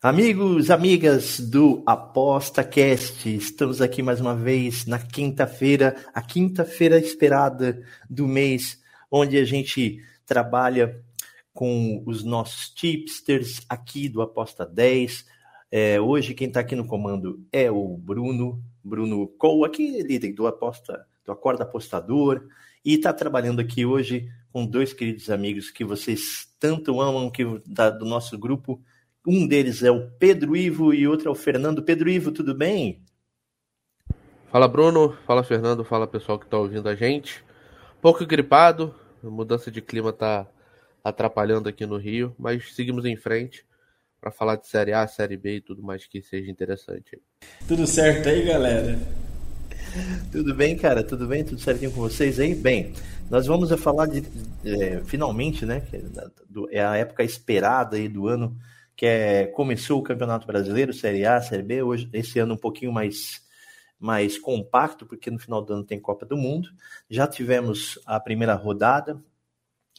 Amigos, amigas do Aposta Cast, estamos aqui mais uma vez na quinta-feira, a quinta-feira esperada do mês, onde a gente trabalha com os nossos tipsters aqui do Aposta 10. É, hoje quem está aqui no comando é o Bruno, Bruno Cole, aqui líder do Aposta, do Acorda Apostador, e está trabalhando aqui hoje com dois queridos amigos que vocês tanto amam, que da, do nosso grupo um deles é o Pedro Ivo e outro é o Fernando. Pedro Ivo, tudo bem? Fala Bruno, fala Fernando, fala pessoal que está ouvindo a gente. Pouco gripado, a mudança de clima está atrapalhando aqui no Rio, mas seguimos em frente para falar de Série A, Série B e tudo mais que seja interessante. Tudo certo aí, galera? Tudo bem, cara? Tudo bem? Tudo certinho com vocês aí? Bem, nós vamos falar de, é, finalmente, né? É a época esperada aí do ano que é, começou o Campeonato Brasileiro, Série A, Série B, hoje, esse ano um pouquinho mais, mais compacto, porque no final do ano tem Copa do Mundo. Já tivemos a primeira rodada,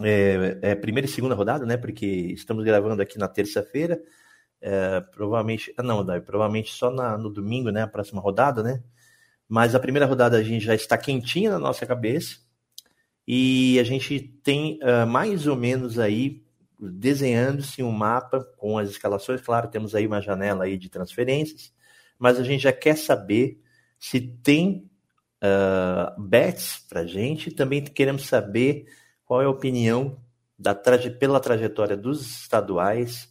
é, é, primeira e segunda rodada, né? Porque estamos gravando aqui na terça-feira. É, provavelmente, ah, não, não, provavelmente só na, no domingo, né? A próxima rodada, né? Mas a primeira rodada a gente já está quentinha na nossa cabeça e a gente tem uh, mais ou menos aí desenhando-se um mapa com as escalações. Claro, temos aí uma janela aí de transferências, mas a gente já quer saber se tem uh, bets para gente. Também queremos saber qual é a opinião da traje, pela trajetória dos estaduais,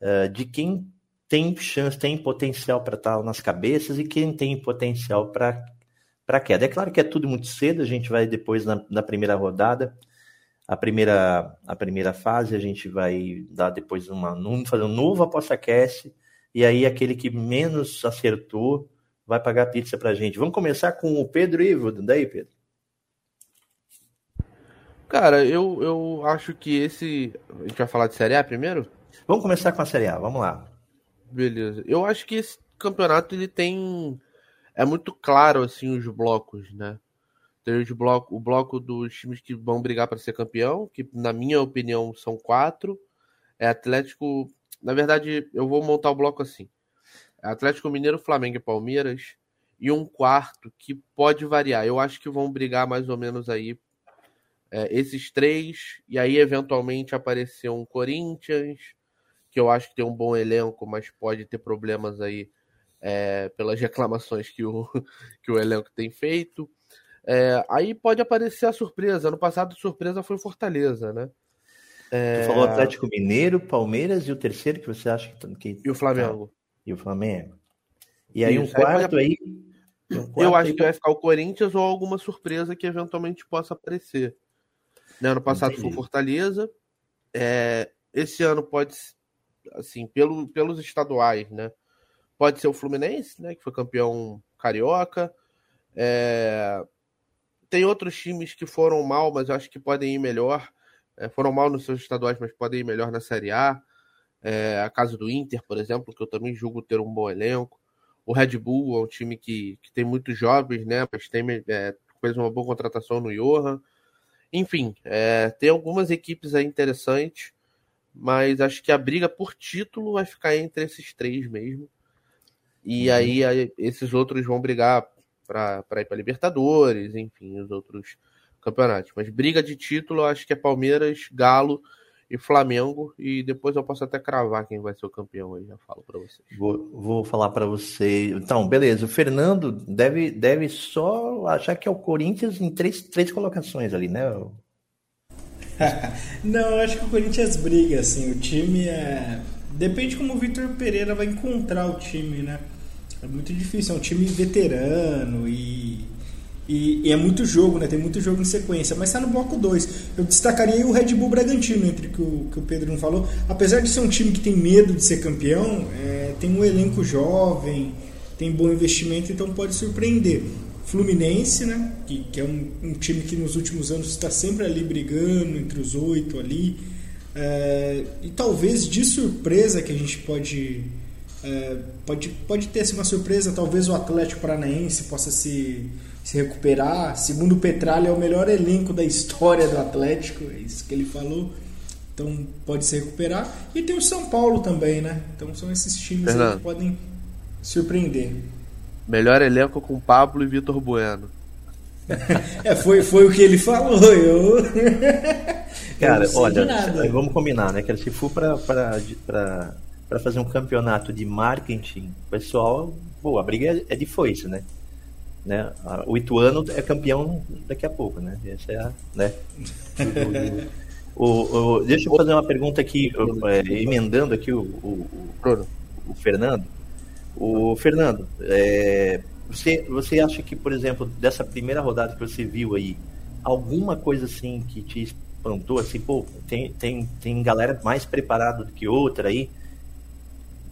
uh, de quem tem chance, tem potencial para estar nas cabeças e quem tem potencial para queda. É claro que é tudo muito cedo, a gente vai depois na, na primeira rodada a primeira, a primeira fase a gente vai dar depois uma, fazer um novo aposta-cast, e aí aquele que menos acertou vai pagar pizza pra gente. Vamos começar com o Pedro Ivo, daí, Pedro? Cara, eu, eu acho que esse. A gente vai falar de Série A primeiro? Vamos começar com a Série A, vamos lá. Beleza. Eu acho que esse campeonato ele tem. É muito claro, assim, os blocos, né? Tem o bloco, o bloco dos times que vão brigar para ser campeão, que na minha opinião são quatro. É Atlético. Na verdade, eu vou montar o bloco assim: é Atlético Mineiro, Flamengo e Palmeiras. E um quarto que pode variar. Eu acho que vão brigar mais ou menos aí é, esses três. E aí, eventualmente, aparecer um Corinthians, que eu acho que tem um bom elenco, mas pode ter problemas aí é, pelas reclamações que o, que o elenco tem feito. É, aí pode aparecer a surpresa. Ano passado, a surpresa foi Fortaleza, né? É... Tu falou Atlético Mineiro, Palmeiras e o terceiro que você acha que. E o Flamengo. E o Flamengo. E aí Isso, um quarto aí. Pode... Um quarto Eu acho aí... que vai ficar o Corinthians ou alguma surpresa que eventualmente possa aparecer. Né? Ano passado Entendi. foi Fortaleza. É... Esse ano pode, assim, pelo, pelos estaduais, né? Pode ser o Fluminense, né? Que foi campeão carioca. É tem outros times que foram mal, mas eu acho que podem ir melhor. É, foram mal nos seus estaduais, mas podem ir melhor na Série A. É, a casa do Inter, por exemplo, que eu também julgo ter um bom elenco. O Red Bull é um time que, que tem muitos jovens, né? Mas tem, é, fez uma boa contratação no Johan. Enfim, é, tem algumas equipes aí interessantes, mas acho que a briga por título vai ficar entre esses três mesmo. E uhum. aí, aí esses outros vão brigar para ir para Libertadores, enfim, os outros campeonatos. Mas briga de título, eu acho que é Palmeiras, Galo e Flamengo. E depois eu posso até cravar quem vai ser o campeão aí, já falo para vocês. Vou, vou falar para você. Então, beleza. O Fernando deve, deve só achar que é o Corinthians em três, três colocações ali, né? Não, eu acho que o Corinthians briga, assim. O time é. Depende como o Vitor Pereira vai encontrar o time, né? É muito difícil, é um time veterano e, E, e, é muito jogo, né? Tem muito jogo em sequência, mas está no bloco 2. Eu destacaria o Red Bull Bragantino, entre que o que o Pedro não falou. Apesar de ser um time que tem medo de ser campeão, é, tem um elenco jovem, tem bom investimento, então pode surpreender. Fluminense, né? Que, que é um, um, time que nos últimos anos está sempre ali brigando entre os oito ali. É, e talvez de surpresa que a gente pode é, pode, pode ter assim, uma surpresa, talvez o Atlético Paranaense possa se, se recuperar. Segundo o Petralha, é o melhor elenco da história do Atlético, é isso que ele falou. Então pode se recuperar. E tem o São Paulo também, né? Então são esses times que podem surpreender. Melhor elenco com Pablo e Vitor Bueno. é, foi, foi o que ele falou. Eu. Cara, eu olha, vamos combinar, né? Que se for para para fazer um campeonato de marketing, pessoal, pô, a briga é, é de foice, né? né? O Ituano é campeão daqui a pouco, né? Essa é a, né? o, o, deixa eu fazer uma pergunta aqui, é, emendando aqui o, o, o, Fernando. O Fernando, é, você, você acha que, por exemplo, dessa primeira rodada que você viu aí, alguma coisa assim que te espantou, assim, pô, tem, tem, tem galera mais preparada do que outra aí?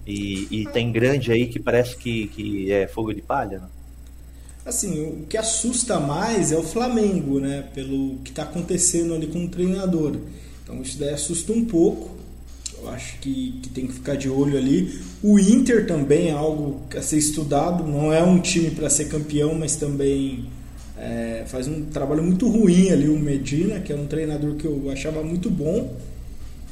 E, e tem grande aí que parece que, que é fogo de palha, né? Assim, o que assusta mais é o Flamengo, né? Pelo que está acontecendo ali com o treinador. Então isso daí assusta um pouco. Eu acho que, que tem que ficar de olho ali. O Inter também é algo a ser estudado. Não é um time para ser campeão, mas também é, faz um trabalho muito ruim ali o Medina, que é um treinador que eu achava muito bom.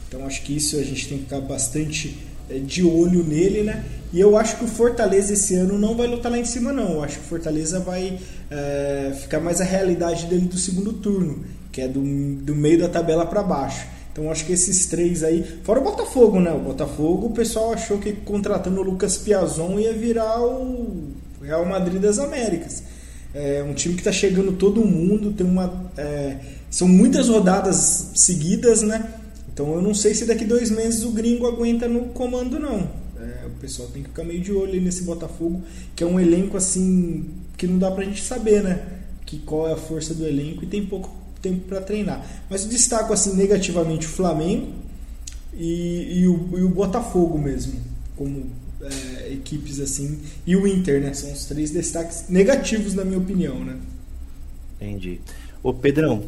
Então acho que isso a gente tem que ficar bastante de olho nele, né? E eu acho que o Fortaleza esse ano não vai lutar lá em cima, não. Eu acho que o Fortaleza vai é, ficar mais a realidade dele do segundo turno, que é do, do meio da tabela para baixo. Então acho que esses três aí, fora o Botafogo, né? O Botafogo, o pessoal achou que contratando o Lucas Piazon ia virar o Real Madrid das Américas. É um time que está chegando todo mundo, tem uma, é, são muitas rodadas seguidas, né? Então eu não sei se daqui dois meses o gringo aguenta no comando, não. É, o pessoal tem que ficar meio de olho nesse Botafogo, que é um elenco assim que não dá pra gente saber, né? Que qual é a força do elenco e tem pouco tempo para treinar. Mas destaco assim negativamente o Flamengo e, e, o, e o, Botafogo mesmo, como é, equipes assim, e o Inter, né? São os três destaques negativos na minha opinião, né? Entendi. Ô Pedrão,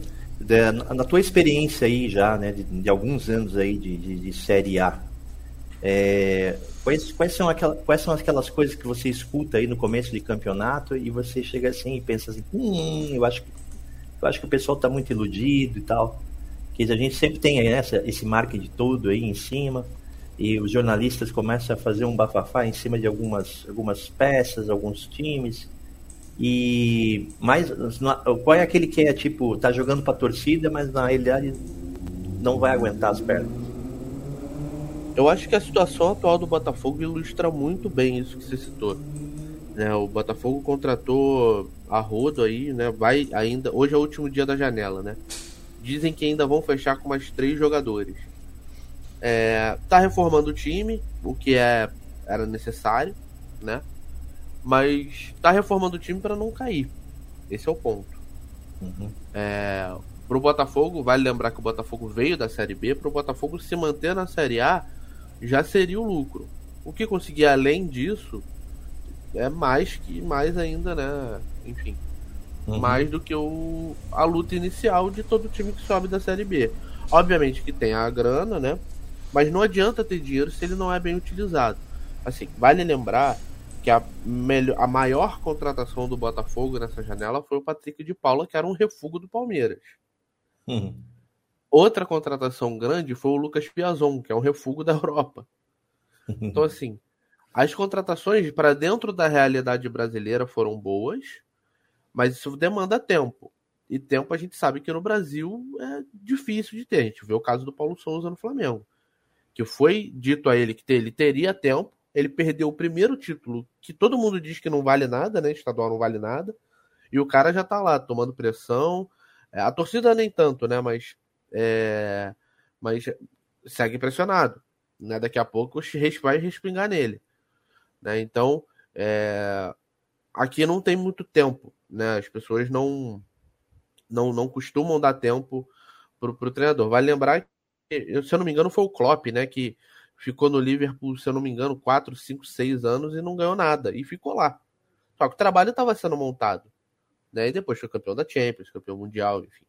na tua experiência aí já, né, de, de alguns anos aí de, de, de Série A, é, quais, quais, são aquelas, quais são aquelas coisas que você escuta aí no começo de campeonato e você chega assim e pensa assim, hum, eu acho eu acho que o pessoal está muito iludido e tal. Que a gente sempre tem né, essa, esse marketing todo aí em cima e os jornalistas começam a fazer um bafafá em cima de algumas, algumas peças, alguns times. E mais qual é aquele que é tipo, tá jogando pra torcida, mas na realidade não vai aguentar as pernas? Eu acho que a situação atual do Botafogo ilustra muito bem isso que você citou. Né, o Botafogo contratou a rodo aí, né? Vai ainda. Hoje é o último dia da janela, né? Dizem que ainda vão fechar com mais três jogadores. É, tá reformando o time, o que é era necessário, né? Mas tá reformando o time para não cair. Esse é o ponto. Uhum. É, pro Botafogo, vale lembrar que o Botafogo veio da Série B, pro Botafogo se manter na Série A já seria o lucro. O que conseguir além disso é mais que mais ainda, né? Enfim, uhum. mais do que o, a luta inicial de todo time que sobe da Série B. Obviamente que tem a grana, né? Mas não adianta ter dinheiro se ele não é bem utilizado. Assim, vale lembrar que a, melhor, a maior contratação do Botafogo nessa janela foi o Patrick de Paula, que era um refúgio do Palmeiras. Uhum. Outra contratação grande foi o Lucas Piazon, que é um refúgio da Europa. Uhum. Então, assim, as contratações para dentro da realidade brasileira foram boas, mas isso demanda tempo. E tempo a gente sabe que no Brasil é difícil de ter. A gente vê o caso do Paulo Souza no Flamengo. Que foi dito a ele que ele teria tempo, ele perdeu o primeiro título, que todo mundo diz que não vale nada, né? Estadual não vale nada. E o cara já tá lá tomando pressão. É, a torcida nem tanto, né? Mas, é... mas segue pressionado. Né? Daqui a pouco vai respingar nele. Né? Então, é... aqui não tem muito tempo, né? As pessoas não não, não costumam dar tempo pro, pro treinador. Vale lembrar que, se eu não me engano, foi o Klopp, né? Que ficou no Liverpool, se eu não me engano, 4, 5, 6 anos e não ganhou nada. E ficou lá. Só que o trabalho estava sendo montado. Né? E depois foi campeão da Champions, campeão mundial, enfim.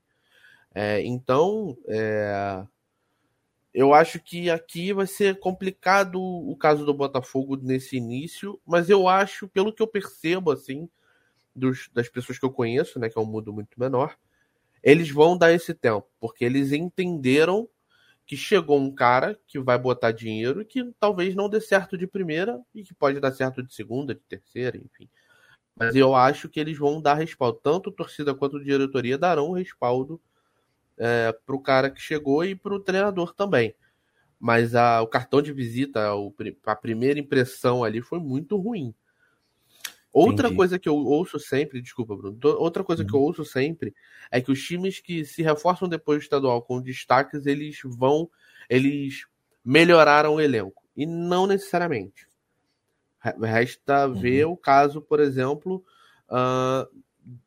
É, então, é, eu acho que aqui vai ser complicado o caso do Botafogo nesse início, mas eu acho, pelo que eu percebo, assim, dos, das pessoas que eu conheço, né, que é um mundo muito menor, eles vão dar esse tempo, porque eles entenderam que chegou um cara que vai botar dinheiro que talvez não dê certo de primeira e que pode dar certo de segunda, de terceira, enfim. Mas eu acho que eles vão dar respaldo. Tanto torcida quanto diretoria darão respaldo é, para o cara que chegou e para o treinador também. Mas a, o cartão de visita, a primeira impressão ali foi muito ruim. Outra Entendi. coisa que eu ouço sempre, desculpa, Bruno, outra coisa uhum. que eu uhum. ouço sempre é que os times que se reforçam depois do estadual com destaques, eles vão, eles melhoraram o elenco. E não necessariamente. Resta uhum. ver o caso, por exemplo, uh,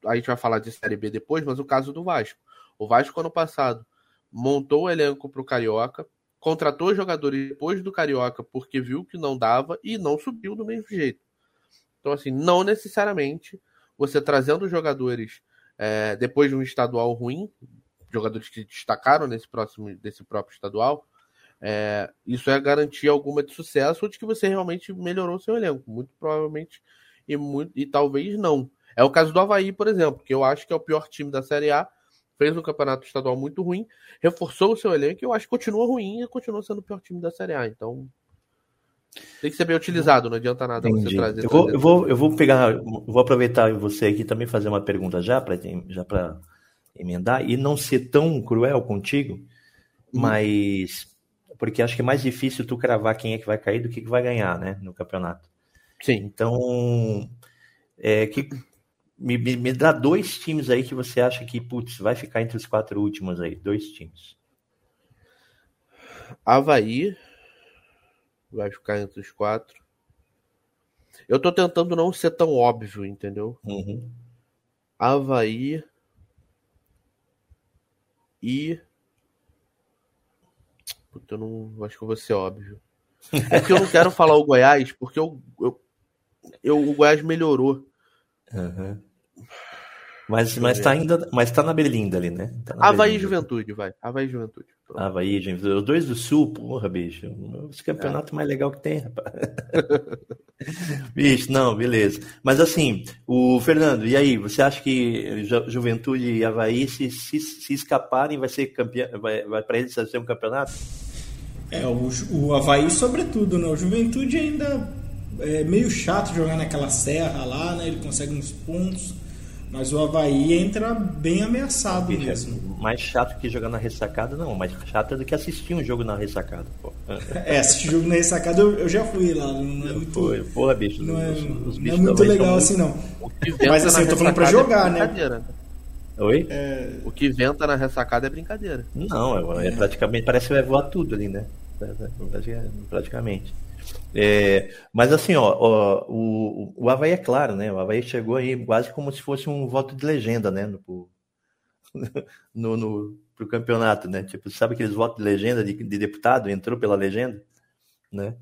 a gente vai falar de Série B depois, mas o caso do Vasco. O Vasco, ano passado, montou o elenco para o Carioca, contratou jogadores depois do Carioca porque viu que não dava e não subiu do mesmo jeito. Então, assim, não necessariamente você trazendo jogadores é, depois de um estadual ruim, jogadores que destacaram nesse próximo desse próprio estadual, é, isso é garantir alguma de sucesso ou de que você realmente melhorou seu elenco. Muito provavelmente e, muito, e talvez não. É o caso do Havaí, por exemplo, que eu acho que é o pior time da Série A, fez um campeonato estadual muito ruim, reforçou o seu elenco e eu acho que continua ruim e continua sendo o pior time da Série A. Então, tem que ser bem utilizado, não adianta nada Entendi. você trazer. Eu vou, eu vou, eu vou pegar, vou aproveitar você aqui também fazer uma pergunta já para já para emendar e não ser tão cruel contigo, hum. mas porque acho que é mais difícil tu cravar quem é que vai cair do que que vai ganhar, né, no campeonato. Sim. Então, é que me, me, me dá dois times aí que você acha que putz, vai ficar entre os quatro últimos aí, dois times. Havaí, vai ficar entre os quatro. Eu tô tentando não ser tão óbvio, entendeu? Uhum. Havaí e. Puta, eu não acho que eu vou ser óbvio. É que eu não quero falar o Goiás, porque eu, eu, eu o Goiás melhorou. Uhum. Mas, mas, tá ainda, mas tá na Berlinda ali, né? Tá Havaí e Juventude, vai. Havaí e Juventude. Pronto. Havaí, Juventude. Os dois do Sul, porra, bicho. Esse campeonato é. mais legal que tem, rapaz. bicho, não, beleza. Mas assim, o Fernando, e aí? Você acha que Juventude e Havaí, se, se, se escaparem, vai ser campeão? Vai, vai para eles ser um campeonato? É, o, o Havaí, sobretudo, né? O Juventude ainda é meio chato jogar naquela serra lá, né? Ele consegue uns pontos mas o Havaí entra bem ameaçado Bicho, mesmo. Mais chato que jogar na ressacada, não. Mais chato do que assistir um jogo na ressacada, pô. É, assistir jogo na ressacada eu, eu já fui lá. Não é muito. Foi, porra, bicho. Não é, os, os não é muito legal assim, não. Mas assim, eu tô falando pra jogar, é né? Oi? É... O que venta na ressacada é brincadeira. Não, é, é praticamente. Parece que vai voar tudo ali, né? Praticamente. É, mas assim, ó, ó, o, o Havaí é claro, né? O Havaí chegou aí quase como se fosse um voto de legenda, né? No, no, no pro campeonato, né? Tipo, sabe aqueles votos de legenda de, de, deputado? Entrou pela legenda, né?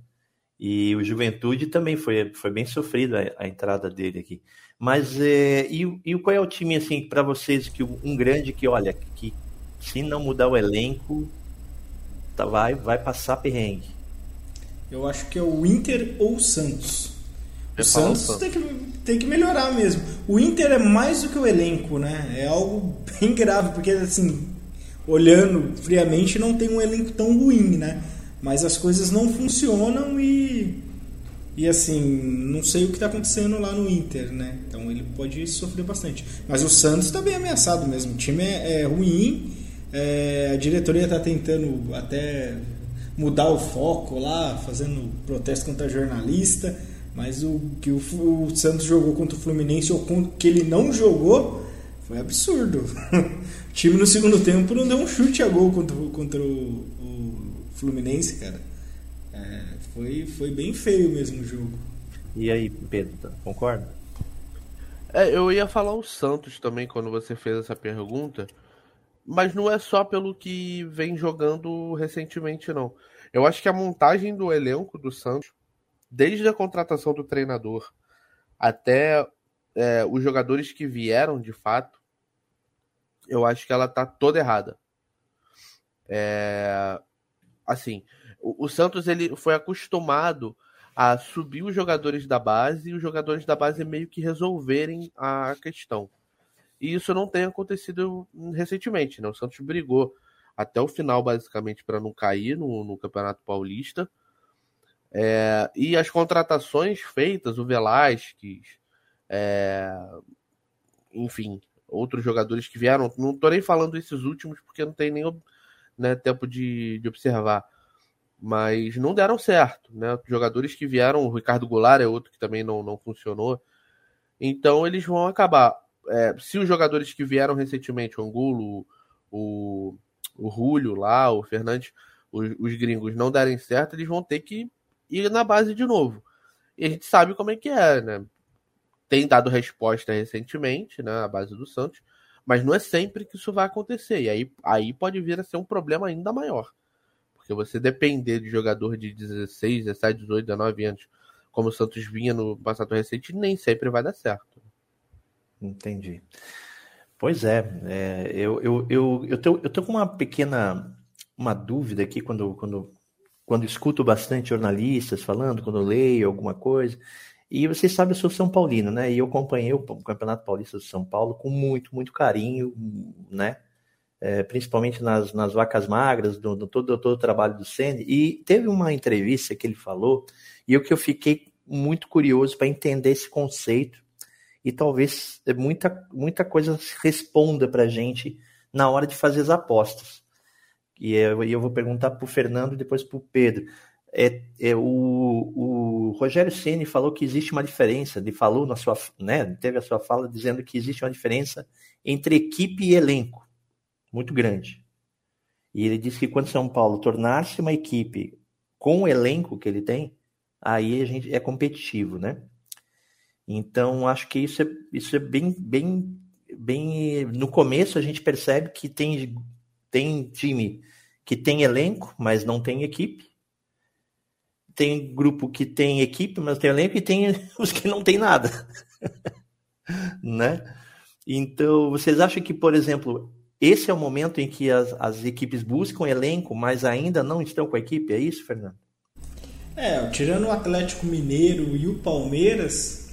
E o Juventude também foi, foi bem sofrido a, a entrada dele aqui. Mas é, e, e qual é o time assim para vocês que um grande que olha que se não mudar o elenco tá, vai vai passar perrengue? Eu acho que é o Inter ou o Santos. O Santos tem que, tem que melhorar mesmo. O Inter é mais do que o elenco, né? É algo bem grave, porque assim, olhando friamente, não tem um elenco tão ruim, né? Mas as coisas não funcionam e. E assim, não sei o que está acontecendo lá no Inter, né? Então ele pode sofrer bastante. Mas o Santos está bem ameaçado mesmo. O time é, é ruim, é, a diretoria está tentando até mudar o foco lá, fazendo protesto contra jornalista, mas o que o, o Santos jogou contra o Fluminense ou que ele não jogou foi absurdo. o time no segundo tempo não deu um chute a gol contra, contra o, o Fluminense, cara. É, foi, foi bem feio mesmo o jogo. E aí, Pedro, concorda? É, eu ia falar o Santos também quando você fez essa pergunta, mas não é só pelo que vem jogando recentemente, não. Eu acho que a montagem do elenco do Santos, desde a contratação do treinador até é, os jogadores que vieram de fato, eu acho que ela tá toda errada. É, assim, o, o Santos ele foi acostumado a subir os jogadores da base e os jogadores da base meio que resolverem a questão. E isso não tem acontecido recentemente, né? O Santos brigou até o final, basicamente, para não cair no, no Campeonato Paulista. É, e as contratações feitas, o Velasquez, é, enfim, outros jogadores que vieram, não estou nem falando esses últimos porque não tem nem né, tempo de, de observar mas não deram certo, né? Jogadores que vieram, o Ricardo Goulart é outro que também não, não funcionou. Então eles vão acabar. É, se os jogadores que vieram recentemente, o Angulo, o, o Julio lá, o Fernandes, os, os, gringos não derem certo, eles vão ter que ir na base de novo. E a gente sabe como é que é, né? Tem dado resposta recentemente, né? A base do Santos, mas não é sempre que isso vai acontecer. E aí, aí pode vir a ser um problema ainda maior. Porque você depender de jogador de 16, 17, 18, 19 anos, como o Santos vinha no passado recente, nem sempre vai dar certo. Entendi. Pois é, é eu, eu, eu, eu, tô, eu tô com uma pequena uma dúvida aqui quando, quando, quando escuto bastante jornalistas falando, quando leio alguma coisa. E vocês sabem, eu sou São Paulino, né? E eu acompanhei o Campeonato Paulista de São Paulo com muito, muito carinho, né? é, principalmente nas, nas vacas magras, do, do todo, todo o trabalho do Senna. E teve uma entrevista que ele falou, e o que eu fiquei muito curioso para entender esse conceito, e talvez muita, muita coisa responda para a gente na hora de fazer as apostas. E eu, eu vou perguntar para o Fernando e depois para o Pedro. É, é, o, o Rogério Ceni falou que existe uma diferença, ele falou na sua, né, teve a sua fala dizendo que existe uma diferença entre equipe e elenco muito grande. E ele disse que quando São Paulo tornar-se uma equipe com o elenco que ele tem, aí a gente é competitivo, né? Então acho que isso é, isso é bem, bem, bem. No começo a gente percebe que tem, tem time que tem elenco, mas não tem equipe. Tem grupo que tem equipe, mas tem elenco, e tem os que não tem nada, né? Então vocês acham que, por exemplo, esse é o momento em que as, as equipes buscam elenco, mas ainda não estão com a equipe, é isso, Fernando? É, tirando o Atlético Mineiro e o Palmeiras,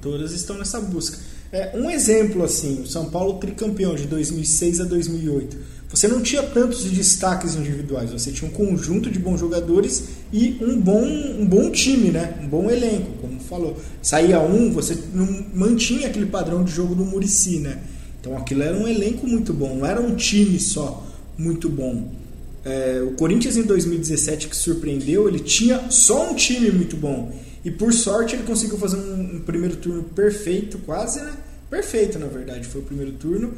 todas estão nessa busca. É, um exemplo assim, o São Paulo tricampeão de 2006 a 2008. Você não tinha tantos destaques individuais, você tinha um conjunto de bons jogadores e um bom, um bom time, né? um bom elenco, como falou. Saía um, você não mantinha aquele padrão de jogo do Murici, né? Então aquilo era um elenco muito bom, não era um time só muito bom. É, o Corinthians em 2017 que surpreendeu, ele tinha só um time muito bom. E por sorte ele conseguiu fazer um, um primeiro turno perfeito, quase, né? Perfeito, na verdade, foi o primeiro turno.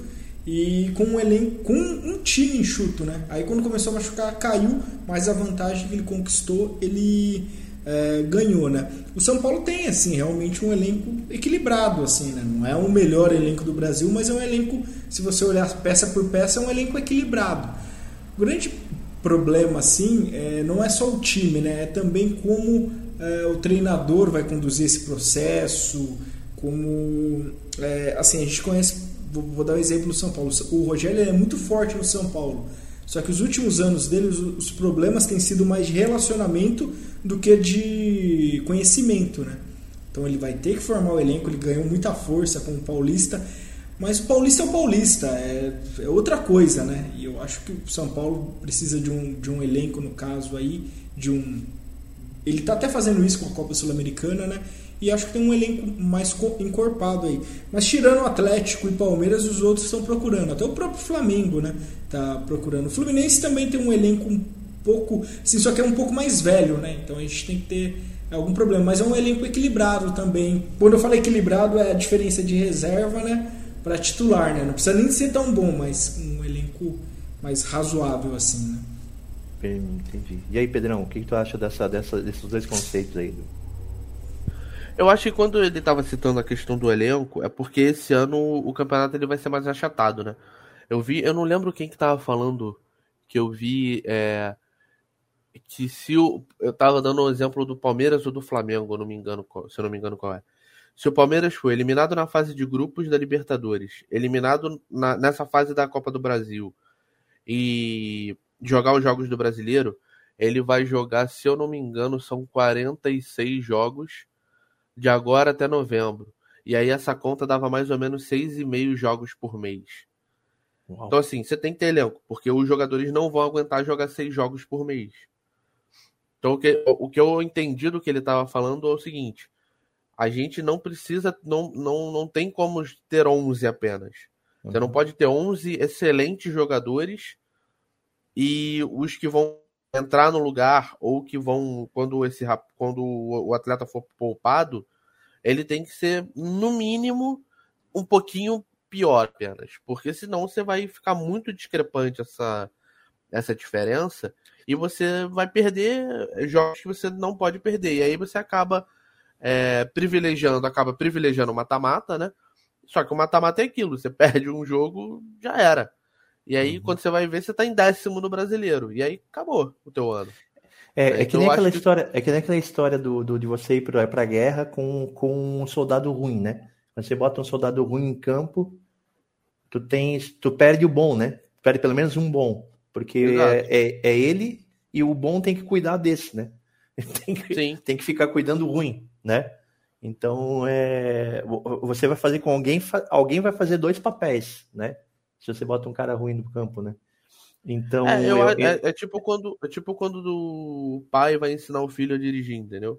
E com um elenco, com um time enxuto, né? Aí quando começou a machucar, caiu, mas a vantagem que ele conquistou, ele é, ganhou, né? O São Paulo tem assim realmente um elenco equilibrado, assim, né? Não é o melhor elenco do Brasil, mas é um elenco, se você olhar peça por peça, é um elenco equilibrado. O grande problema, assim, é, não é só o time, né? É também como é, o treinador vai conduzir esse processo, como é, assim a gente conhece, vou, vou, dar um exemplo do São Paulo. O Rogério é muito forte no São Paulo. Só que os últimos anos dele, os, os problemas têm sido mais de relacionamento do que de conhecimento, né? Então ele vai ter que formar o elenco, ele ganhou muita força com o Paulista, mas o Paulista é o Paulista, é, é outra coisa, né? E eu acho que o São Paulo precisa de um, de um elenco, no caso aí, de um. Ele está até fazendo isso com a Copa Sul-Americana, né? E acho que tem um elenco mais encorpado aí. Mas tirando o Atlético e Palmeiras, os outros estão procurando. Até o próprio Flamengo, né? Tá procurando. O Fluminense também tem um elenco um pouco. Assim, só que é um pouco mais velho, né? Então a gente tem que ter algum problema. Mas é um elenco equilibrado também. Quando eu falo equilibrado, é a diferença de reserva, né? Para titular, né? Não precisa nem ser tão bom, mas um elenco mais razoável, assim, né? Entendi. E aí, Pedrão, o que, que tu acha dessa, dessa, desses dois conceitos aí? Eu acho que quando ele estava citando a questão do elenco, é porque esse ano o campeonato ele vai ser mais achatado, né? Eu vi, eu não lembro quem que tava falando que eu vi é, que se o, eu tava dando o um exemplo do Palmeiras ou do Flamengo, não me engano, se eu não me engano qual é. Se o Palmeiras foi eliminado na fase de grupos da Libertadores, eliminado na, nessa fase da Copa do Brasil e jogar os jogos do Brasileiro, ele vai jogar, se eu não me engano, são 46 jogos de agora até novembro. E aí essa conta dava mais ou menos 6,5 jogos por mês. Uau. Então assim, você tem que ter elenco, porque os jogadores não vão aguentar jogar seis jogos por mês. Então o que, o que eu entendi do que ele estava falando é o seguinte: a gente não precisa, não, não, não tem como ter 11 apenas. Uhum. Você não uhum. pode ter 11 excelentes jogadores e os que vão entrar no lugar ou que vão quando esse quando o atleta for poupado, ele tem que ser no mínimo um pouquinho pior apenas, porque senão você vai ficar muito discrepante essa essa diferença e você vai perder jogos que você não pode perder e aí você acaba é, privilegiando, acaba privilegiando o mata-mata, né? Só que o mata-mata é aquilo, você perde um jogo, já era. E aí, uhum. quando você vai ver, você tá em décimo no brasileiro. E aí acabou o teu ano. É, é, que, nem aquela que... história, é que nem aquela história do, do de você ir pra, pra guerra com, com um soldado ruim, né? Quando você bota um soldado ruim em campo, tu tens, tu perde o bom, né? Perde pelo menos um bom. Porque é, é, é, ele e o bom tem que cuidar desse, né? Tem que, Sim. tem que ficar cuidando do ruim, né? Então, é, você vai fazer com alguém, alguém vai fazer dois papéis, né? Se você bota um cara ruim no campo, né? Então. É, eu, eu, é, é, tipo quando, é tipo quando o pai vai ensinar o filho a dirigir, entendeu?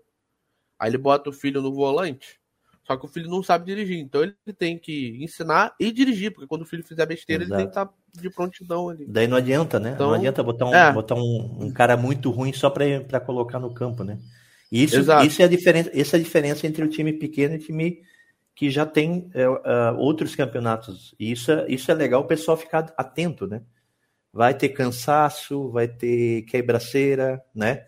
Aí ele bota o filho no volante, só que o filho não sabe dirigir. Então ele tem que ensinar e dirigir, porque quando o filho fizer besteira, Exato. ele tem que estar tá de prontidão ali. Daí não adianta, né? Então, não adianta botar um, é. botar um, um, cara muito ruim só para colocar no campo, né? Isso, isso é a diferença, essa é a diferença entre o time pequeno e o time que já tem é, uh, outros campeonatos. E isso, é, isso é legal o pessoal ficar atento, né? Vai ter cansaço, vai ter quebraceira, né?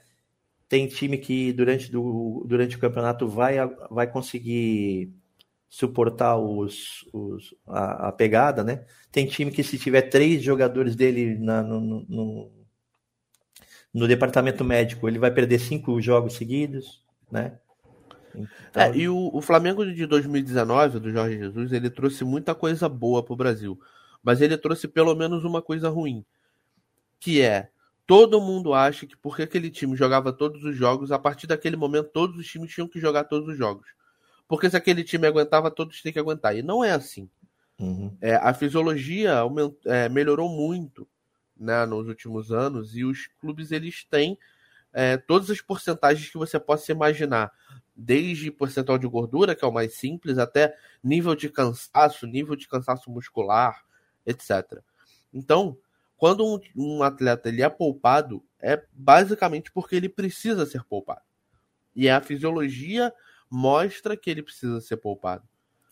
Tem time que durante, do, durante o campeonato vai, vai conseguir suportar os, os, a, a, pegada, né? Tem time que se tiver três jogadores dele na, no, no, no, departamento médico, ele vai perder cinco jogos seguidos, né? Então... É, e o, o, Flamengo de 2019, do Jorge Jesus, ele trouxe muita coisa boa para o Brasil. Mas ele trouxe pelo menos uma coisa ruim. Que é, todo mundo acha que porque aquele time jogava todos os jogos, a partir daquele momento todos os times tinham que jogar todos os jogos. Porque se aquele time aguentava, todos têm que aguentar. E não é assim. Uhum. É, a fisiologia é, melhorou muito né, nos últimos anos e os clubes eles têm é, todas as porcentagens que você possa imaginar desde percentual de gordura, que é o mais simples, até nível de cansaço, nível de cansaço muscular, etc. Então, quando um, um, atleta ele é poupado, é basicamente porque ele precisa ser poupado. E a fisiologia mostra que ele precisa ser poupado.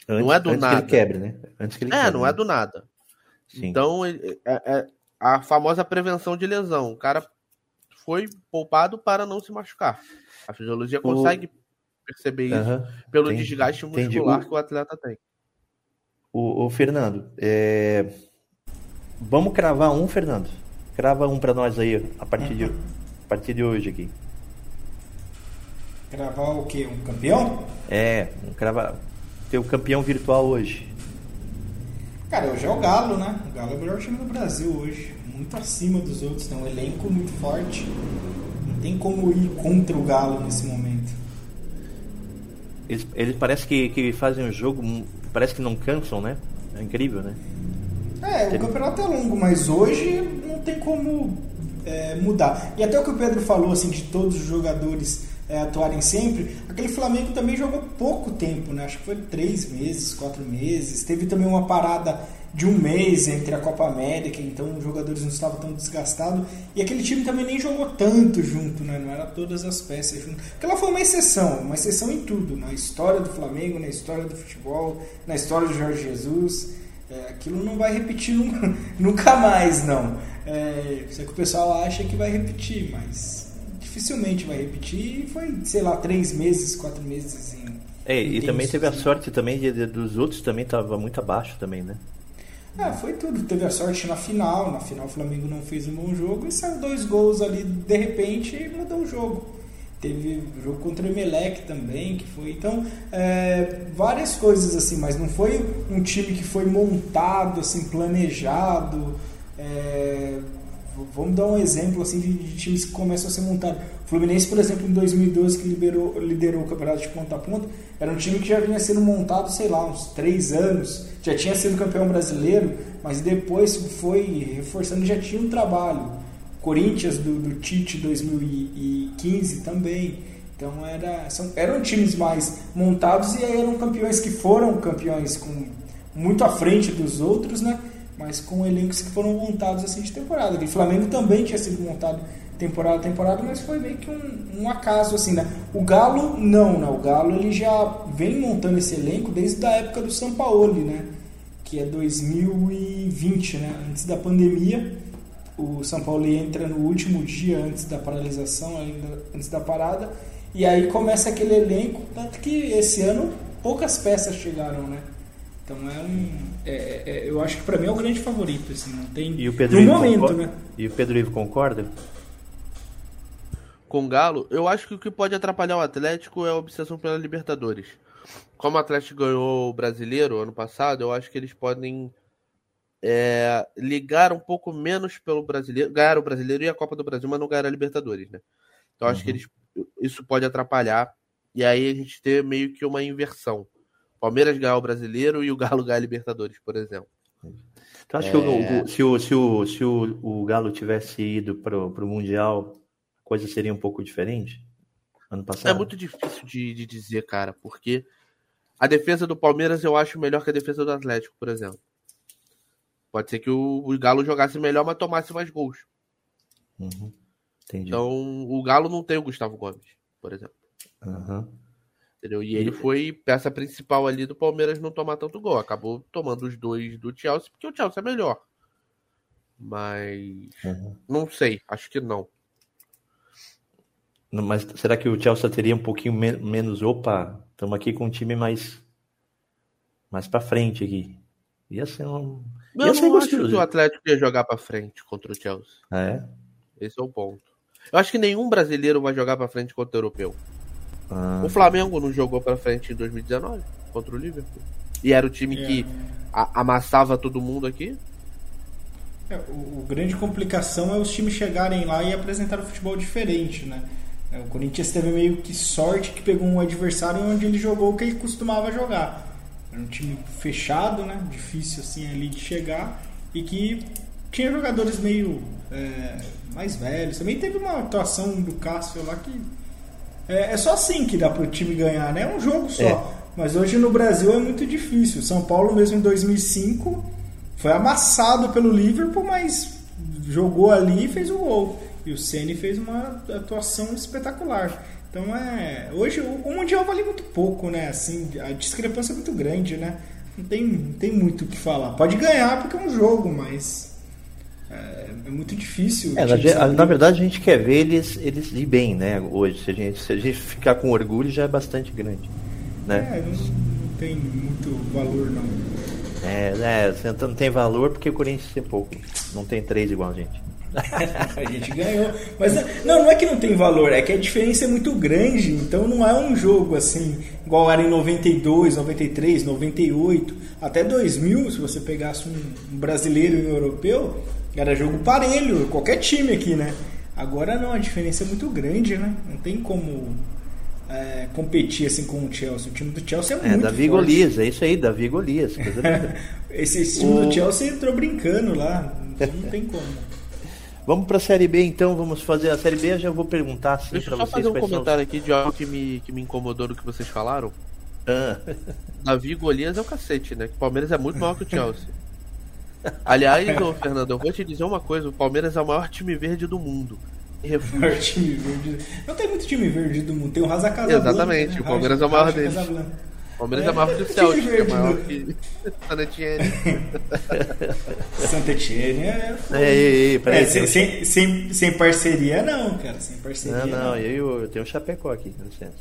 Antes, não é do antes nada. Que ele quebre, né? Antes que ele é, quebre, não né? é do nada. Sim. Então, é, é, a famosa prevenção de lesão. O cara foi poupado para não se machucar. A fisiologia consegue o perceber isso uhum, pelo entendi, desgaste muscular entendi. que o atleta tem. O, o Fernando, é... vamos cravar um, Fernando? Crava um para nós aí a partir, de, a partir de hoje aqui. Cravar o quê? Um campeão? É, um cravar. Ter o campeão virtual hoje. Cara, hoje é o Galo, né? O Galo é o melhor time do Brasil hoje. Muito acima dos outros, tem um elenco muito forte. Não tem como ir contra o Galo nesse momento. Eles, eles parece que, que fazem o jogo, parece que não cansam, né? É incrível, né? É, o campeonato é longo, mas hoje não tem como é, mudar. E até o que o Pedro falou, assim, de todos os jogadores é, atuarem sempre, aquele Flamengo também jogou pouco tempo, né? Acho que foi três meses, quatro meses. Teve também uma parada de um mês entre a Copa América, então os jogadores não estavam tão desgastados. E aquele time também nem jogou tanto junto, né? Não era todas as peças junto. Porque ela foi uma exceção, uma exceção em tudo, na história do Flamengo, na história do futebol, na história do Jorge Jesus. É, aquilo não vai repetir nunca, nunca mais, não. É, isso é que o pessoal acha que vai repetir, mas dificilmente vai repetir. E foi, sei lá, três meses, quatro meses em, É, e também teve a sorte também de, de, dos outros também estava muito abaixo também, né? É, foi tudo. Teve a sorte na final. Na final o Flamengo não fez um bom jogo e saiu dois gols ali de repente e mudou o jogo. Teve jogo contra o Emelec também, que foi. Então, é, várias coisas assim, mas não foi um time que foi montado, assim, planejado. É, vamos dar um exemplo assim de, de, times que começam a ser montados. O Fluminense, por exemplo, em 2012, que liberou, liderou o campeonato de ponta a ponta, era um time que já vinha sendo montado, sei lá, uns três anos, já tinha sido campeão brasileiro, mas depois foi reforçando, já tinha um trabalho. Corinthians do, do Tite 2015 também. Então era, são, eram times mais montados e eram campeões que foram campeões com muito à frente dos outros, né? Mas com elencos que foram montados assim de temporada. O Flamengo também tinha sido montado temporada a temporada, mas foi meio que um, um, acaso assim, né? O Galo não, né? O Galo ele já vem montando esse elenco desde a época do São Paulo, né? Que é 2020, né? Antes da pandemia o São Paulo entra no último dia antes da paralisação, ainda antes da parada, e aí começa aquele elenco, tanto que esse ano poucas peças chegaram, né? Então é um, é, é, é eu acho que para mim é o grande favorito, assim, não tem e o Pedro no momento, concorda? né? E o Pedro Ivo concorda? Com o Galo, eu acho que o que pode atrapalhar o Atlético é a obsessão pela Libertadores. Como o Atlético ganhou o Brasileiro ano passado, eu acho que eles podem é, ligar um pouco menos pelo brasileiro, ganhar o brasileiro e a Copa do Brasil, mas não ganhar a Libertadores, né? Então uhum. acho que uhum. eles, isso pode atrapalhar e aí a gente ter meio que uma inversão. Palmeiras ganhar o brasileiro e o Galo ganhar a Libertadores, por exemplo. Tu acha é... que o, se, o, se, o, se o, o Galo tivesse ido para o Mundial, a coisa seria um pouco diferente? Ano passado? É muito difícil de, de dizer, cara, porque a defesa do Palmeiras eu acho melhor que a defesa do Atlético, por exemplo. Pode ser que o, o Galo jogasse melhor, mas tomasse mais gols. Uhum. Então, o Galo não tem o Gustavo Gomes, por exemplo. Uhum. Entendeu? E ele foi peça principal ali do Palmeiras não tomar tanto gol. Acabou tomando os dois do Chelsea, porque o Chelsea é melhor. Mas. Uhum. Não sei, acho que não. Mas será que o Chelsea teria um pouquinho me menos. Opa, estamos aqui com um time mais. Mais pra frente aqui. Ia ser um. Não, eu não acho que o Atlético ia jogar para frente contra o Chelsea. É? Esse é o ponto. Eu acho que nenhum brasileiro vai jogar para frente contra o europeu. Ah. O Flamengo não jogou para frente em 2019 contra o Liverpool. E era o time é. que amassava todo mundo aqui. É, o, o, grande complicação é os times chegarem lá e apresentar um futebol diferente, né? É, o Corinthians teve meio que sorte que pegou um adversário onde ele jogou o que ele costumava jogar. Era um time fechado, né? Difícil assim ali de chegar e que tinha jogadores meio é, mais velhos. Também teve uma atuação do Cássio lá que é, é só assim que dá para o time ganhar, né? É um jogo só. É. Mas hoje no Brasil é muito difícil. São Paulo mesmo em 2005 foi amassado pelo Liverpool, mas jogou ali e fez o gol. E o Ceni fez uma atuação espetacular. Então é. Hoje o, Mundial vale muito pouco, né? Assim, a discrepância é muito grande, né? Não tem, não tem muito o que falar. Pode ganhar porque é um jogo, mas. É, é muito difícil. É, na, na, verdade, a gente quer ver eles, eles ir bem, né? Hoje. Se a, gente, se a gente ficar com orgulho, já é bastante grande. Né? É, não, não tem muito valor, não. É, é, não tem valor porque o Corinthians tem pouco. Não tem três igual a gente. a gente ganhou. Mas não, não é que não tem valor, é que a diferença é muito grande. Então não é um jogo assim, igual era em 92, 93, 98, até 2000, se você pegasse um brasileiro e um europeu, era jogo parelho, qualquer time aqui, né? Agora não, a diferença é muito grande, né? Não tem como é, competir assim com o Chelsea. O time do Chelsea é, é muito Davi forte. Golias, é isso aí, Davi Golias. esse, esse time o... do Chelsea entrou brincando lá, não tem como. Vamos para a Série B então, vamos fazer a Série B. Eu já vou perguntar assim, Deixa eu só fazer um comentário aqui de algo que me, que me incomodou no que vocês falaram. Ah. Davi Golias é o cacete, né? Que o Palmeiras é muito maior que o Chelsea. Aliás, ô, Fernando, eu vou te dizer uma coisa: o Palmeiras é o maior time verde do mundo. Refúgio. time verde. Não tem muito time verde do mundo, tem o Raza Exatamente, né? o Palmeiras é o maior deles. Palmeiras é, é maior que o Celtic, é maior que Santa Etienne. Santa Etienne é. Ei, ei, é sem, sem, sem, sem, parceria, não, cara. Sem parceria. Não, não, não. Eu, eu tenho um Chapecó aqui, com licença.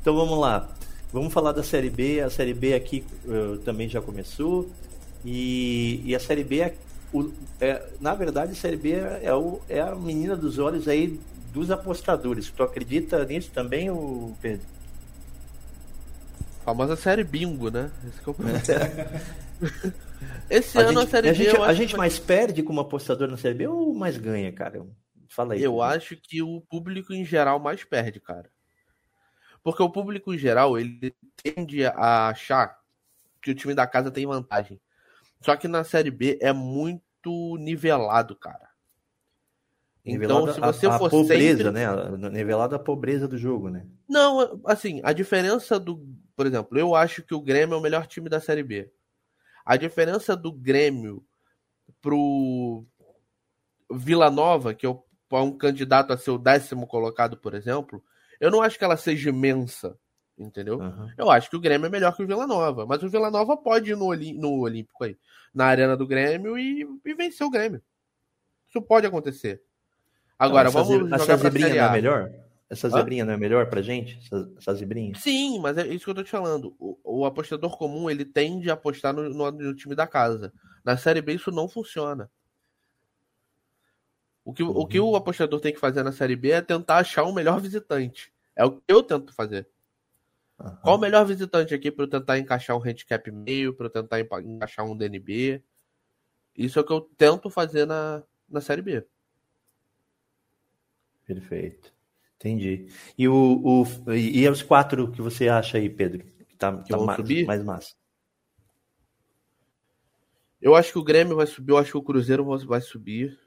então vamos lá. Vamos falar da Série B. A Série B aqui uh, também já começou. E, e a Série B, é, o, é, na verdade, a Série B é, é, o, é a menina dos olhos aí dos apostadores. Tu acredita nisso também, o Pedro? A famosa série bingo, né? Esse, é Esse a ano gente, a série a B. Gente, a gente mais perde como apostador na série B ou mais ganha, cara? Fala aí. Eu acho que o público em geral mais perde, cara. Porque o público em geral, ele tende a achar que o time da casa tem vantagem. Só que na série B é muito nivelado, cara. Então, se você a, a for pobreza, sempre... né? Nivelado a pobreza do jogo, né? Não, assim, a diferença do, por exemplo, eu acho que o Grêmio é o melhor time da série B. A diferença do Grêmio pro Vila Nova, que é um candidato a ser o décimo colocado, por exemplo, eu não acho que ela seja imensa, entendeu? Uhum. Eu acho que o Grêmio é melhor que o Vila Nova, mas o Vila Nova pode ir no, no Olímpico aí, na arena do Grêmio e, e vencer o Grêmio. Isso pode acontecer. Agora, não, vamos jogar essa zebrinha não é melhor? Essa zebrinha não é melhor pra gente? Essa, essa zebrinha? Sim, mas é isso que eu tô te falando. O, o apostador comum, ele tende a apostar no, no, no, time da casa. Na Série B isso não funciona. O que, uhum. o que o apostador tem que fazer na Série B é tentar achar um melhor visitante. É o que eu tento fazer. Uhum. Qual o melhor visitante aqui para eu tentar encaixar um handicap meio, para eu tentar encaixar um DNB? Isso é o que eu tento fazer na, na Série B. Perfeito. Entendi. E, o, o, e os quatro que você acha aí, Pedro? Que tá, que tá mais, subir? mais massa. Eu acho que o Grêmio vai subir, eu acho que o Cruzeiro vai subir.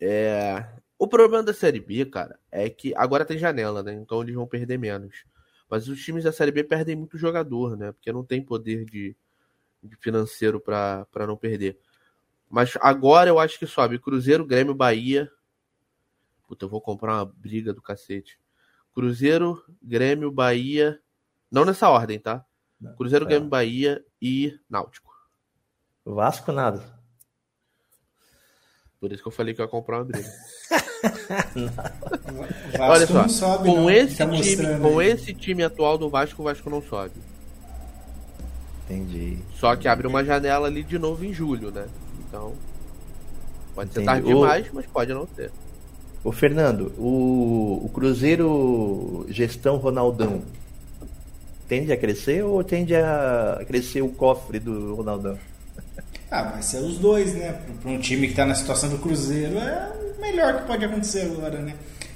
É... O problema da Série B, cara, é que agora tem janela, né? Então eles vão perder menos. Mas os times da Série B perdem muito jogador, né? Porque não tem poder de, de financeiro para não perder. Mas agora eu acho que sobe Cruzeiro, Grêmio, Bahia, Puta, eu vou comprar uma briga do cacete. Cruzeiro, Grêmio, Bahia. Não nessa ordem, tá? Cruzeiro, é. Grêmio, Bahia e Náutico. Vasco nada. Por isso que eu falei que eu ia comprar uma briga. Olha só, sobe, com, esse tá time, com esse time atual do Vasco, o Vasco não sobe. Entendi. Só que abre uma janela ali de novo em julho, né? Então. Pode Entendi. ser tarde demais, mas pode não ser. Ô Fernando, o, o Cruzeiro gestão Ronaldão tende a crescer ou tende a crescer o cofre do Ronaldão? Ah, vai ser os dois, né? Para um time que está na situação do Cruzeiro é o melhor que pode acontecer agora, né?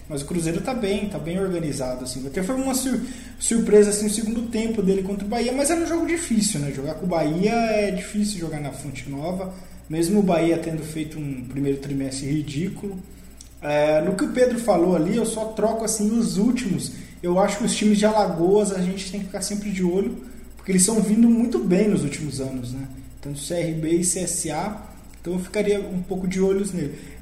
Mas o Cruzeiro está bem, está bem organizado, assim. Até foi uma sur surpresa, assim, o segundo tempo dele contra o Bahia, mas era um jogo difícil, né? Jogar com o Bahia é difícil jogar na Fonte Nova, mesmo o Bahia tendo feito um primeiro trimestre ridículo. É, no que o Pedro falou ali, eu só troco assim os últimos. Eu acho que os times de Alagoas a gente tem que ficar sempre de olho, porque eles estão vindo muito bem nos últimos anos, né? Tanto CRB e CSA, então eu ficaria um pouco de olhos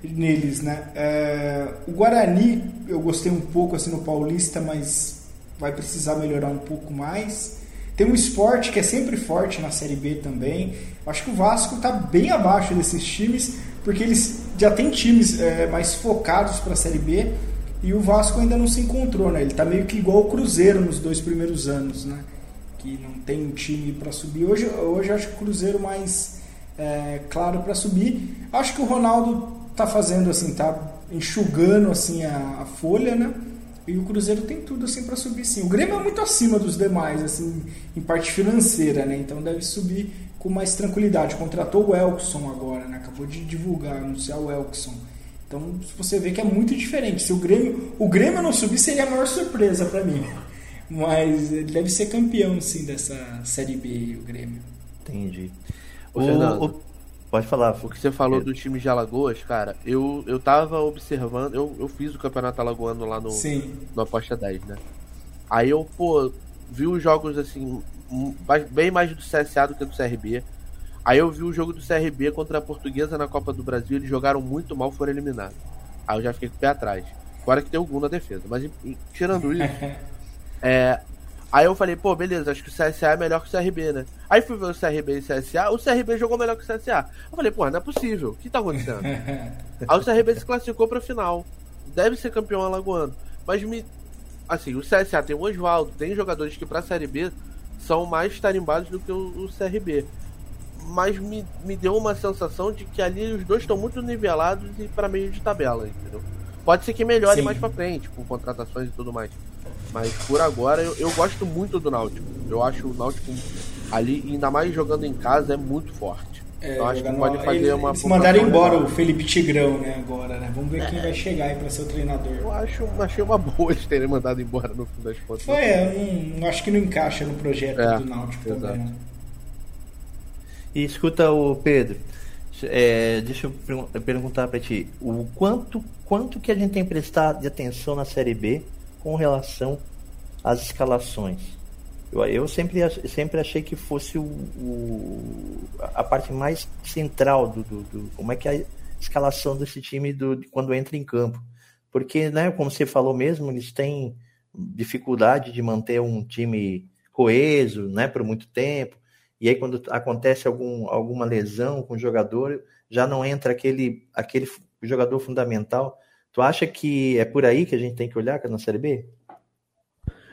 neles, né? É, o Guarani eu gostei um pouco assim no Paulista, mas vai precisar melhorar um pouco mais. Tem o esporte que é sempre forte na Série B também. Acho que o Vasco está bem abaixo desses times, porque eles já têm times é, mais focados para a Série B e o Vasco ainda não se encontrou, né? Ele está meio que igual o Cruzeiro nos dois primeiros anos, né? Que não tem um time para subir. Hoje, hoje acho que o Cruzeiro mais é, claro para subir. Acho que o Ronaldo está fazendo assim, tá enxugando assim a, a, folha, né? E o Cruzeiro tem tudo assim para subir sim. O Grêmio é muito acima dos demais assim em parte financeira, né? Então deve subir com mais tranquilidade. Contratou o Elkson agora, né? Acabou de divulgar, anunciar o Elkson. Então você vê que é muito diferente. Se o Grêmio, o Grêmio não subir seria a maior surpresa para mim. Mas ele deve ser campeão sim dessa série B, o Grêmio. Entendi. O, Fernando, o, pode falar. O que você falou do time de Alagoas, cara, eu, eu tava observando, eu, eu fiz o campeonato alagoano lá no, sim. no Aposta 10, né? Aí eu, pô, vi os jogos assim, bem mais do CSA do que do CRB. Aí eu vi o jogo do CRB contra a Portuguesa na Copa do Brasil, eles jogaram muito mal, foram eliminados. Aí eu já fiquei com o pé atrás. Fora que tem o Gun na defesa. Mas tirando isso. é, aí eu falei, pô, beleza, acho que o CSA é melhor que o CRB, né? Aí fui ver o CRB e o CSA, o CRB jogou melhor que o CSA. Eu falei, pô, não é possível. O que tá acontecendo? aí o CRB se classificou pra final. Deve ser campeão alagoano. Mas me. Assim, o CSA tem o Oswaldo, tem jogadores que pra Série B são mais tarimbados do que o, o CRB. Mas me, me deu uma sensação de que ali os dois estão muito nivelados e para meio de tabela, entendeu? Pode ser que melhore Sim. mais pra frente, com contratações e tudo mais. Mas por agora eu, eu gosto muito do Náutico. Eu acho o Náutico ali, ainda mais jogando em casa, é muito forte. É, eu acho que pode fazer eles, uma. Eles mandaram embora o Felipe Tigrão, né, agora, né? Vamos ver é. quem vai chegar aí pra ser o treinador. Eu acho, achei uma boa eles terem mandado embora no fim das contas. Foi, é, não, acho que não encaixa no projeto é, do Náutico exato. também. Né? E escuta o Pedro. É, deixa eu perguntar para ti, o quanto, quanto que a gente tem prestado de atenção na Série B com relação às escalações? Eu, eu sempre, sempre achei que fosse o, o, a parte mais central do, do, do, como é que é a escalação desse time do, quando entra em campo. Porque, né, como você falou mesmo, eles têm dificuldade de manter um time coeso né, por muito tempo. E aí, quando acontece algum, alguma lesão com o jogador, já não entra aquele, aquele jogador fundamental. Tu acha que é por aí que a gente tem que olhar na Série B?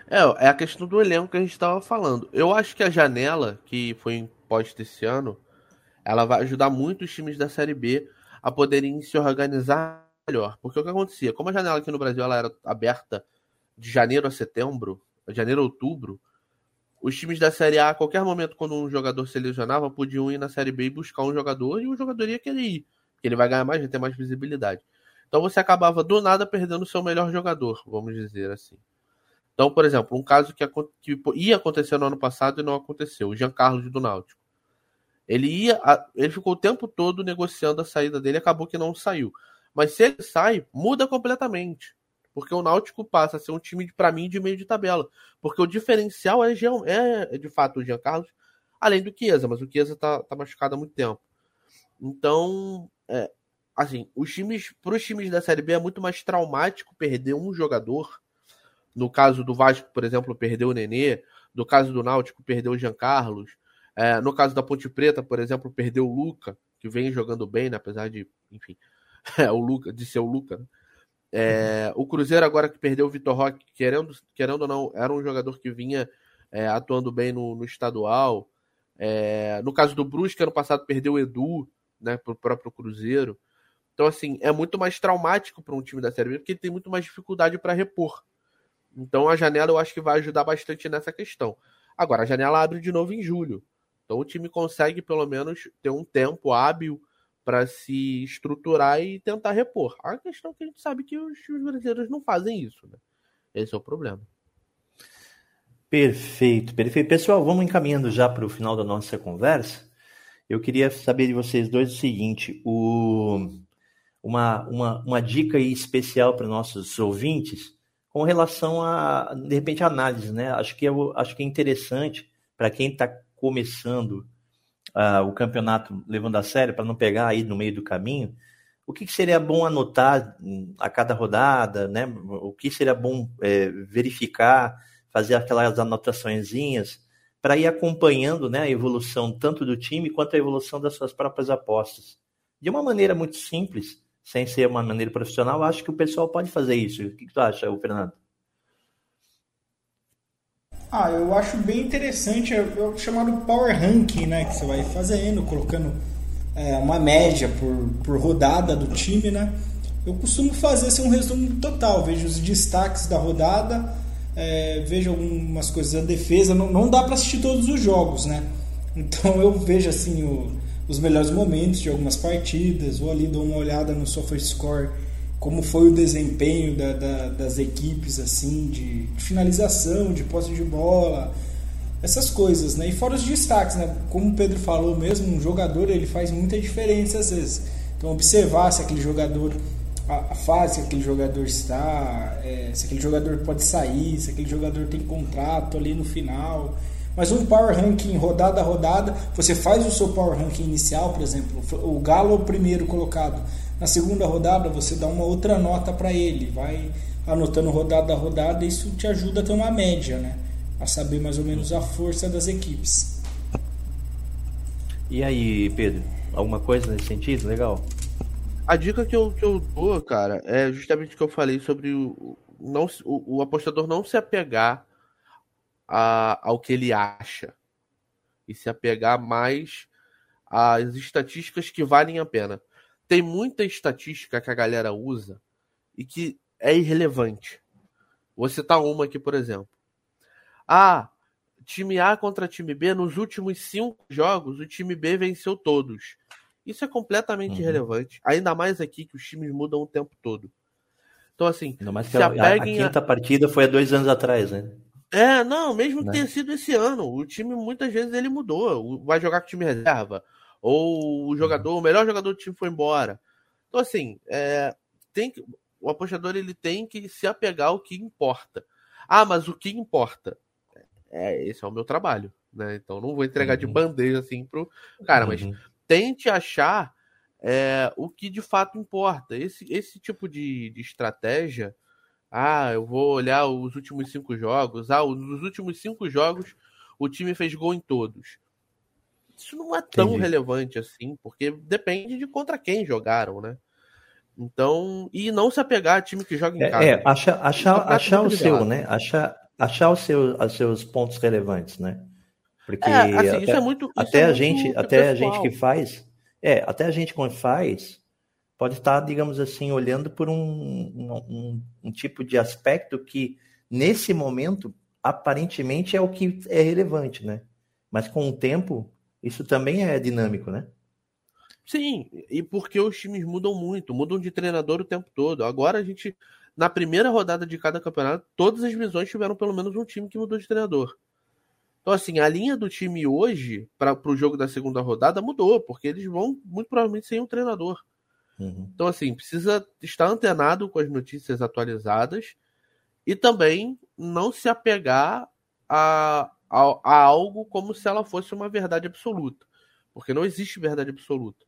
É, é a questão do elenco que a gente estava falando. Eu acho que a janela, que foi imposta esse ano, ela vai ajudar muito os times da Série B a poderem se organizar melhor. Porque o que acontecia? Como a janela aqui no Brasil ela era aberta de janeiro a setembro, janeiro a outubro, os times da Série A, a qualquer momento, quando um jogador se lesionava, podiam ir na Série B e buscar um jogador, e o jogador ia querer ir. Porque ele vai ganhar mais, vai ter mais visibilidade. Então você acabava do nada perdendo o seu melhor jogador, vamos dizer assim. Então, por exemplo, um caso que, que ia acontecer no ano passado e não aconteceu, o Jean Carlos do Náutico. Ele ia, ele ficou o tempo todo negociando a saída dele, acabou que não saiu. Mas se ele sai, muda completamente. Porque o Náutico passa a ser um time, para mim, de meio de tabela. Porque o diferencial é, é, é de fato o Jean Carlos, além do Chiesa, mas o Chiesa tá, tá machucado há muito tempo. Então, é, assim, os times, para os times da Série B é muito mais traumático perder um jogador. No caso do Vasco, por exemplo, perdeu o Nenê. No caso do Náutico, perdeu o Jean Carlos. É, no caso da Ponte Preta, por exemplo, perdeu o Luca, que vem jogando bem, né, apesar de, enfim, é, o Luca, de ser o Luca. Né? É, o Cruzeiro, agora que perdeu o Vitor Roque, querendo, querendo ou não, era um jogador que vinha é, atuando bem no, no estadual. É, no caso do Brusque, ano passado perdeu o Edu né, para o próprio Cruzeiro. Então, assim, é muito mais traumático para um time da Série B, porque ele tem muito mais dificuldade para repor. Então, a janela eu acho que vai ajudar bastante nessa questão. Agora, a janela abre de novo em julho. Então, o time consegue, pelo menos, ter um tempo hábil para se estruturar e tentar repor. A questão é que a gente sabe que os, os brasileiros não fazem isso, né? Esse é o problema. Perfeito, perfeito. Pessoal, vamos encaminhando já para o final da nossa conversa. Eu queria saber de vocês dois o seguinte: o, uma, uma, uma dica especial para nossos ouvintes com relação a, de repente, análise, né? Acho que, eu, acho que é interessante para quem está começando uh, o campeonato levando a sério, para não pegar aí no meio do caminho, o que, que, seria bom anotar a cada rodada, né? O que seria bom é, verificar, fazer aquelas anotaçõezinhas para ir acompanhando né, a evolução tanto do time quanto a evolução das suas próprias apostas. De uma maneira muito simples, sem ser uma maneira profissional, acho que o pessoal pode fazer isso. O que, tu acha, Fernando? Ah, eu acho bem interessante, é, é o chamado Power Ranking, né? Que você vai fazendo, colocando é, uma média por, por rodada do time, né? Eu costumo fazer assim, um resumo total, vejo os destaques da rodada, é, vejo algumas coisas da defesa, não, não dá para assistir todos os jogos, né? Então eu vejo assim o, os melhores momentos de algumas partidas, ou ali dou uma olhada no SofaScore score como foi o desempenho da, da, das equipes assim de, de, finalização, de posse de bola, essas coisas, né? E fora os destaques, né? Como o Pedro falou mesmo, um jogador ele faz muita diferença às vezes. Então observar se aquele jogador a, a fase que aquele jogador está, é, se aquele jogador pode sair, se aquele jogador tem contrato ali no final. Mas um power ranking rodada a rodada, você faz o seu power ranking inicial, por exemplo, o Galo é o primeiro colocado na segunda rodada você dá uma outra nota para ele, vai anotando rodada a rodada, isso te ajuda a ter uma média, né? A saber mais ou menos a força das equipes. E aí, Pedro, alguma coisa nesse sentido? Legal. A dica que eu, que eu dou, cara, é justamente o que eu falei sobre o, não, o, o apostador não se apegar a, ao que ele acha e se apegar mais às estatísticas que valem a pena. Tem muita estatística que a galera usa e que é irrelevante. Vou citar uma aqui, por exemplo. Ah, time A contra time B, nos últimos cinco jogos, o time B venceu todos. Isso é completamente uhum. irrelevante. Ainda mais aqui que os times mudam o tempo todo. Então, assim. Ainda mais que a, a, a, quinta a... partida foi há dois anos atrás, né? É, não, mesmo que né? tenha sido esse ano. O time muitas vezes ele mudou. Vai jogar com o time reserva. Ou o uhum. jogador, uhum. o melhor jogador do time foi embora. Então, assim, é, tem que, o apostador ele tem que se apegar ao que importa. Ah, mas o que importa? É, esse é o meu trabalho, né? Então não vou entregar uhum. de bandeja assim pro cara, mas uhum. tente achar é, o que de fato importa. Esse, esse tipo de, de estratégia ah, eu vou olhar os últimos cinco jogos. Ah, nos últimos cinco jogos o time fez gol em todos. Isso não é tão Entendi. relevante assim, porque depende de contra quem jogaram, né? Então, e não se apegar a time que joga em é, casa. É, achar, achar, achar o seu, né? Achar, achar os seus, os seus pontos relevantes, né? Porque é, assim, até, é muito, até é a gente, até a gente que faz, é, até a gente que faz, pode estar, digamos assim, olhando por um, um, um, tipo de aspecto que, nesse momento, aparentemente é o que é relevante, né? Mas com o tempo, isso também é dinâmico, né? Sim, e porque os times mudam muito, mudam de treinador o tempo todo. Agora a gente, na primeira rodada de cada campeonato, todas as divisões tiveram pelo menos um time que mudou de treinador. Então, assim, a linha do time hoje, para o jogo da segunda rodada, mudou, porque eles vão muito provavelmente sem um treinador. Uhum. Então, assim, precisa estar antenado com as notícias atualizadas e também não se apegar a, a, a algo como se ela fosse uma verdade absoluta. Porque não existe verdade absoluta.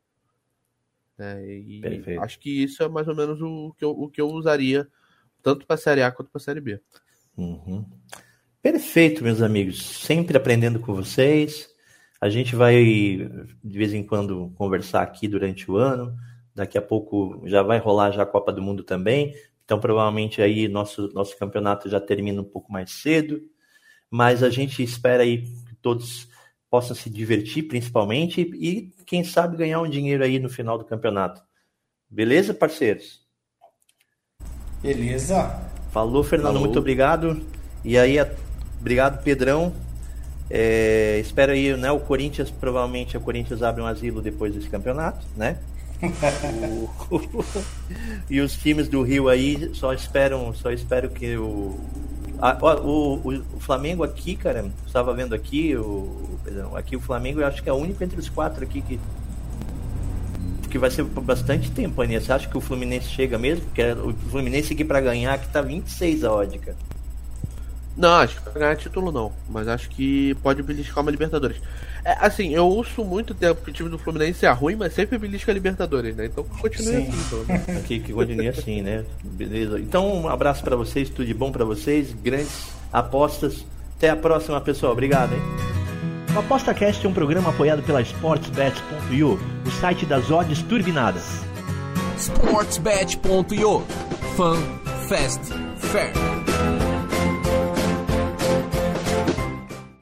É, e Perfeito. acho que isso é mais ou menos o que eu, o que eu usaria tanto para a Série A quanto para a Série B. Uhum. Perfeito, meus amigos. Sempre aprendendo com vocês. A gente vai de vez em quando conversar aqui durante o ano. Daqui a pouco já vai rolar já a Copa do Mundo também. Então, provavelmente aí nosso, nosso campeonato já termina um pouco mais cedo. Mas a gente espera aí que todos possam se divertir, principalmente, e quem sabe ganhar um dinheiro aí no final do campeonato. Beleza, parceiros? Beleza. Falou, Fernando, Falou. muito obrigado. E aí, obrigado, Pedrão. É, espero aí, né? O Corinthians, provavelmente o Corinthians abre um asilo depois desse campeonato, né? E os times do Rio aí só esperam, só espero que o a, o, o, o, Flamengo aqui, cara, estava vendo aqui, o, perdão, aqui o Flamengo eu acho que é o único entre os quatro aqui que que vai ser por bastante tempo, Aninha. Você acha que o Fluminense chega mesmo? Porque é o Fluminense aqui para ganhar que tá 26 a cara. Não, acho que pra ganhar título não, mas acho que pode beliscar uma Libertadores. É, assim, eu ouço muito tempo que o time do Fluminense é ruim, mas sempre belisca a Libertadores, né? Então continue Sim. assim. Então, né? que, que continue assim, né? Beleza. Então, um abraço para vocês, tudo de bom para vocês, grandes apostas. Até a próxima, pessoal. Obrigado, hein? O ApostaCast é um programa apoiado pela SportsBet.io, o site das odds turbinadas. SportsBet.io Fun, Fast, Fair.